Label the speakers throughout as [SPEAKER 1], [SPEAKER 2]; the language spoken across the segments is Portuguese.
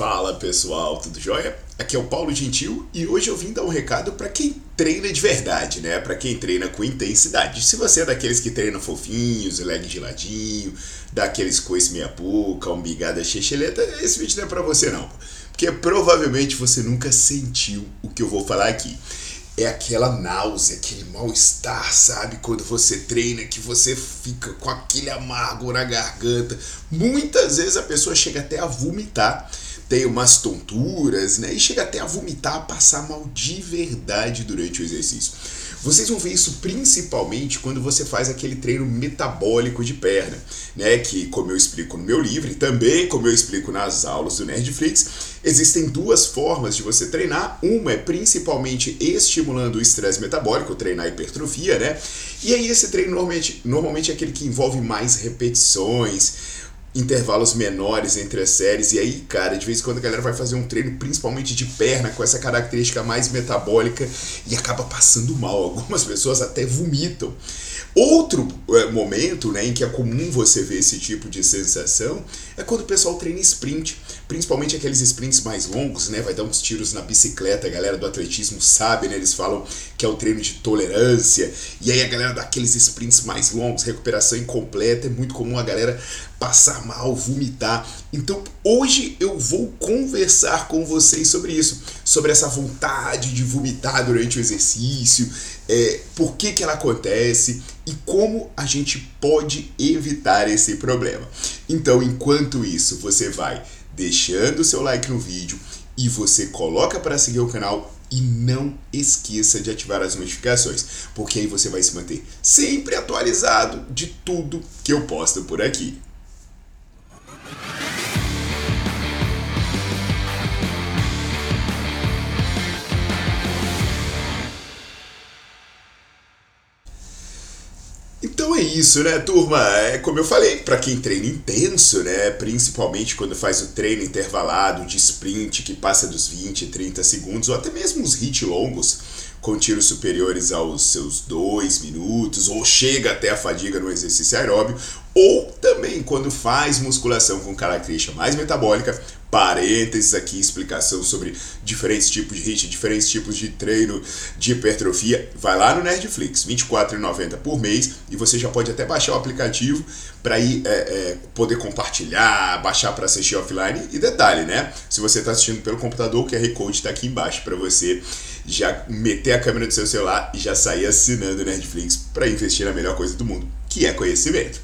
[SPEAKER 1] Fala pessoal, tudo jóia? Aqui é o Paulo Gentil e hoje eu vim dar um recado para quem treina de verdade, né? Para quem treina com intensidade. Se você é daqueles que treina fofinhos, leg de ladinho, daqueles coice meia boca, umbigada checheleta, esse vídeo não é para você não. Porque provavelmente você nunca sentiu o que eu vou falar aqui é aquela náusea, aquele mal-estar, sabe? Quando você treina, que você fica com aquele amargo na garganta. Muitas vezes a pessoa chega até a vomitar, tem umas tonturas, né? E chega até a vomitar, passar mal de verdade durante o exercício. Vocês vão ver isso principalmente quando você faz aquele treino metabólico de perna, né? Que, como eu explico no meu livro e também como eu explico nas aulas do Nerdflix, existem duas formas de você treinar. Uma é principalmente estimulando o estresse metabólico, treinar hipertrofia, né? E aí esse treino normalmente, normalmente é aquele que envolve mais repetições intervalos menores entre as séries. E aí, cara, de vez em quando a galera vai fazer um treino, principalmente de perna, com essa característica mais metabólica e acaba passando mal. Algumas pessoas até vomitam. Outro é, momento né, em que é comum você ver esse tipo de sensação é quando o pessoal treina sprint, principalmente aqueles sprints mais longos, né? Vai dar uns tiros na bicicleta, a galera do atletismo sabe, né? Eles falam que é o treino de tolerância, e aí a galera daqueles sprints mais longos, recuperação incompleta, é muito comum a galera passar mal, vomitar. Então hoje eu vou conversar com vocês sobre isso, sobre essa vontade de vomitar durante o exercício, é, por que, que ela acontece e como a gente pode evitar esse problema. Então, enquanto isso, você vai deixando seu like no vídeo e você coloca para seguir o canal e não esqueça de ativar as notificações, porque aí você vai se manter sempre atualizado de tudo que eu posto por aqui. Então é isso, né, turma? É como eu falei, para quem treina intenso, né, principalmente quando faz o treino intervalado de sprint que passa dos 20, 30 segundos, ou até mesmo os hits longos, com tiros superiores aos seus 2 minutos, ou chega até a fadiga no exercício aeróbio, ou também quando faz musculação com característica mais metabólica, parênteses aqui, explicação sobre diferentes tipos de HIIT, diferentes tipos de treino de hipertrofia, vai lá no Nerdflix, R$ 24,90 por mês, e você já pode até baixar o aplicativo para ir é, é, poder compartilhar, baixar para assistir offline. E detalhe, né? Se você está assistindo pelo computador, o QR Code está aqui embaixo para você já meter a câmera do seu celular e já sair assinando o Nerdflix para investir na melhor coisa do mundo, que é conhecimento.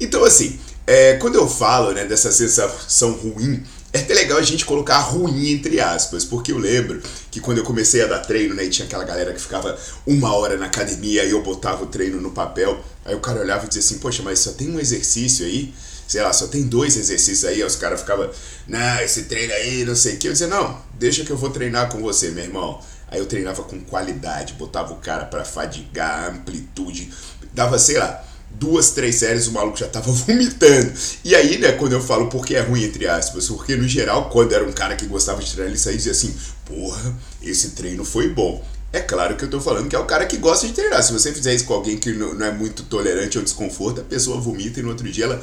[SPEAKER 1] Então, assim, é, quando eu falo né, dessa sensação ruim é até legal a gente colocar ruim entre aspas, porque eu lembro que quando eu comecei a dar treino, né, e tinha aquela galera que ficava uma hora na academia e eu botava o treino no papel, aí o cara olhava e dizia assim, poxa, mas só tem um exercício aí, sei lá, só tem dois exercícios aí, aí os caras ficavam, não, esse treino aí, não sei o que, eu dizia, não, deixa que eu vou treinar com você, meu irmão. Aí eu treinava com qualidade, botava o cara para fadigar, amplitude, dava, sei lá, duas, três séries o maluco já tava vomitando. E aí, né, quando eu falo porque é ruim, entre aspas, porque no geral, quando era um cara que gostava de treinar, ele saía e dizia assim: porra, esse treino foi bom. É claro que eu tô falando que é o cara que gosta de treinar. Se você fizer isso com alguém que não é muito tolerante ao desconforto, a pessoa vomita e no outro dia ela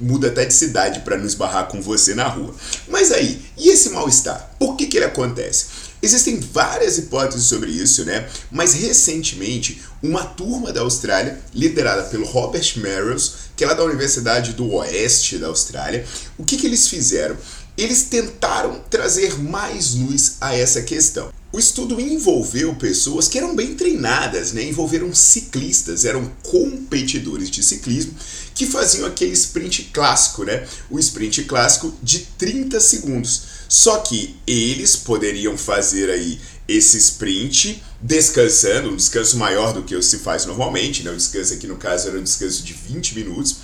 [SPEAKER 1] muda até de cidade para não esbarrar com você na rua. Mas aí, e esse mal-estar? Por que, que ele acontece? Existem várias hipóteses sobre isso, né? Mas recentemente, uma turma da Austrália, liderada pelo Robert Merrills, que é lá da Universidade do Oeste da Austrália, o que, que eles fizeram? eles tentaram trazer mais luz a essa questão. O estudo envolveu pessoas que eram bem treinadas, né? envolveram ciclistas, eram competidores de ciclismo que faziam aquele sprint clássico, né? O sprint clássico de 30 segundos. Só que eles poderiam fazer aí esse sprint descansando, um descanso maior do que se faz normalmente, né? O descanso aqui no caso era um descanso de 20 minutos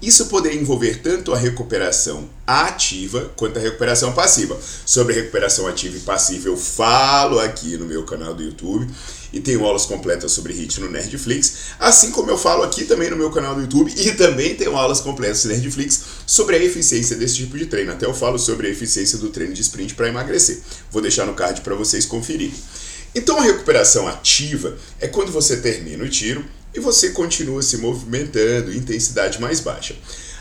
[SPEAKER 1] isso poderia envolver tanto a recuperação ativa quanto a recuperação passiva. Sobre recuperação ativa e passiva eu falo aqui no meu canal do YouTube e tenho aulas completas sobre HIIT no Nerdflix, assim como eu falo aqui também no meu canal do YouTube e também tenho aulas completas no Nerdflix sobre a eficiência desse tipo de treino. Até eu falo sobre a eficiência do treino de sprint para emagrecer. Vou deixar no card para vocês conferirem. Então a recuperação ativa é quando você termina o tiro e você continua se movimentando intensidade mais baixa.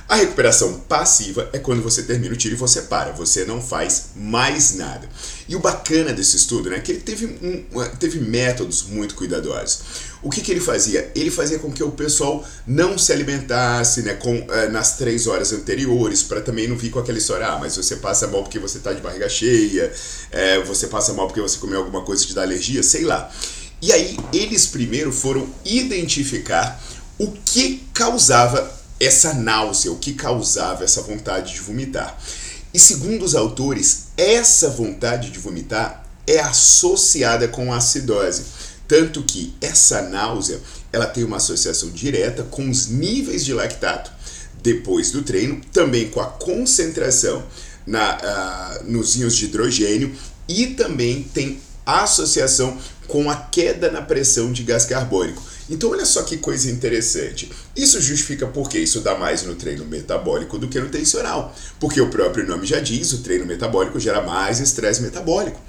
[SPEAKER 1] A recuperação passiva é quando você termina o tiro e você para, você não faz mais nada. E o bacana desse estudo né, é que ele teve, um, teve métodos muito cuidadosos. O que, que ele fazia? Ele fazia com que o pessoal não se alimentasse né, com, uh, nas três horas anteriores, para também não vir com aquela história, ah, mas você passa mal porque você está de barriga cheia, é, você passa mal porque você comeu alguma coisa que te dá alergia, sei lá. E aí eles primeiro foram identificar o que causava essa náusea, o que causava essa vontade de vomitar. E segundo os autores, essa vontade de vomitar é associada com a acidose, tanto que essa náusea ela tem uma associação direta com os níveis de lactato depois do treino, também com a concentração na, uh, nos íons de hidrogênio e também tem associação com a queda na pressão de gás carbônico. Então, olha só que coisa interessante. Isso justifica porque isso dá mais no treino metabólico do que no tensional. Porque o próprio nome já diz, o treino metabólico gera mais estresse metabólico.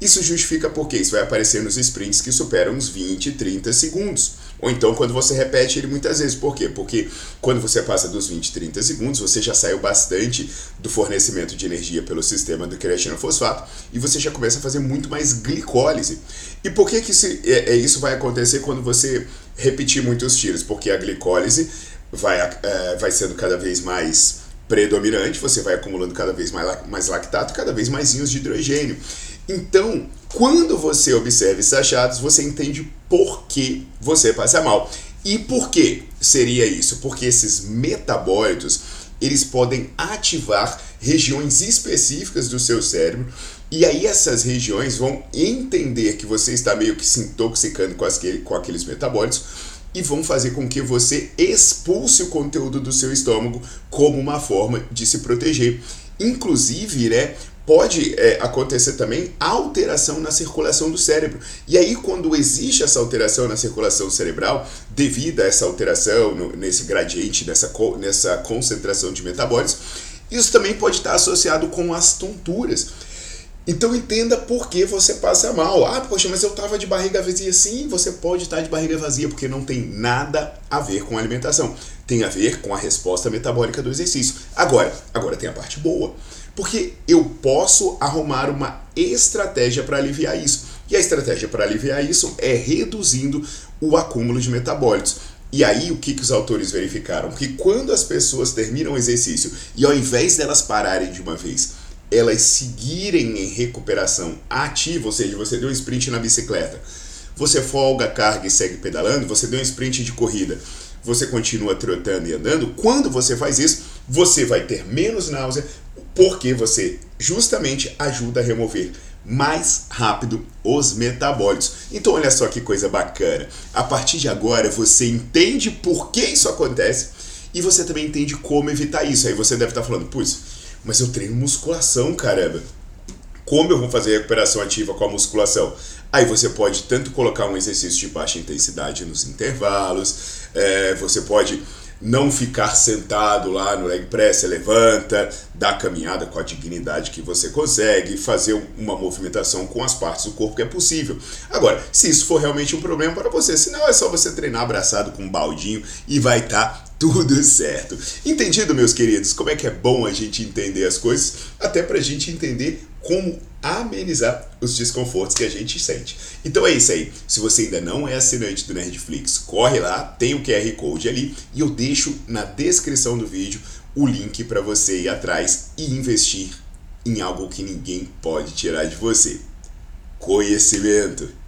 [SPEAKER 1] Isso justifica porque isso vai aparecer nos sprints que superam os 20, 30 segundos. Ou então quando você repete ele muitas vezes. Por quê? Porque quando você passa dos 20, 30 segundos, você já saiu bastante do fornecimento de energia pelo sistema do creatinofosfato e você já começa a fazer muito mais glicólise. E por que, que isso, é, é, isso vai acontecer quando você repetir muitos tiros? Porque a glicólise vai, é, vai sendo cada vez mais predominante, você vai acumulando cada vez mais, mais lactato, cada vez mais íons de hidrogênio. Então, quando você observa esses achados, você entende por que você passa mal. E por que seria isso? Porque esses metabólitos, eles podem ativar regiões específicas do seu cérebro e aí essas regiões vão entender que você está meio que se intoxicando com, com aqueles metabólitos e vão fazer com que você expulse o conteúdo do seu estômago como uma forma de se proteger. Inclusive, né, pode é, acontecer também alteração na circulação do cérebro. E aí, quando existe essa alteração na circulação cerebral, devido a essa alteração no, nesse gradiente, nessa, nessa concentração de metabólitos, isso também pode estar associado com as tonturas. Então entenda por que você passa mal. Ah, poxa, mas eu estava de barriga vazia. Sim, você pode estar de barriga vazia, porque não tem nada a ver com a alimentação. Tem a ver com a resposta metabólica do exercício. Agora, agora tem a parte boa. Porque eu posso arrumar uma estratégia para aliviar isso. E a estratégia para aliviar isso é reduzindo o acúmulo de metabólitos. E aí, o que, que os autores verificaram? Que quando as pessoas terminam o exercício e ao invés delas pararem de uma vez, elas seguirem em recuperação ativa, ou seja, você deu um sprint na bicicleta, você folga carga e segue pedalando, você deu um sprint de corrida, você continua trotando e andando, quando você faz isso, você vai ter menos náusea, porque você justamente ajuda a remover mais rápido os metabólitos. Então olha só que coisa bacana. A partir de agora você entende por que isso acontece e você também entende como evitar isso. Aí você deve estar falando, putz, mas eu treino musculação, caramba. Como eu vou fazer recuperação ativa com a musculação? Aí você pode tanto colocar um exercício de baixa intensidade nos intervalos, é, você pode não ficar sentado lá no leg press, levanta, dá a caminhada com a dignidade que você consegue, fazer uma movimentação com as partes do corpo que é possível. Agora, se isso for realmente um problema para você, senão é só você treinar abraçado com um baldinho e vai estar tá tudo certo. Entendido, meus queridos? Como é que é bom a gente entender as coisas, até para a gente entender como amenizar os desconfortos que a gente sente. Então é isso aí. Se você ainda não é assinante do Nerdflix, corre lá, tem o QR Code ali e eu deixo na descrição do vídeo o link para você ir atrás e investir em algo que ninguém pode tirar de você: conhecimento.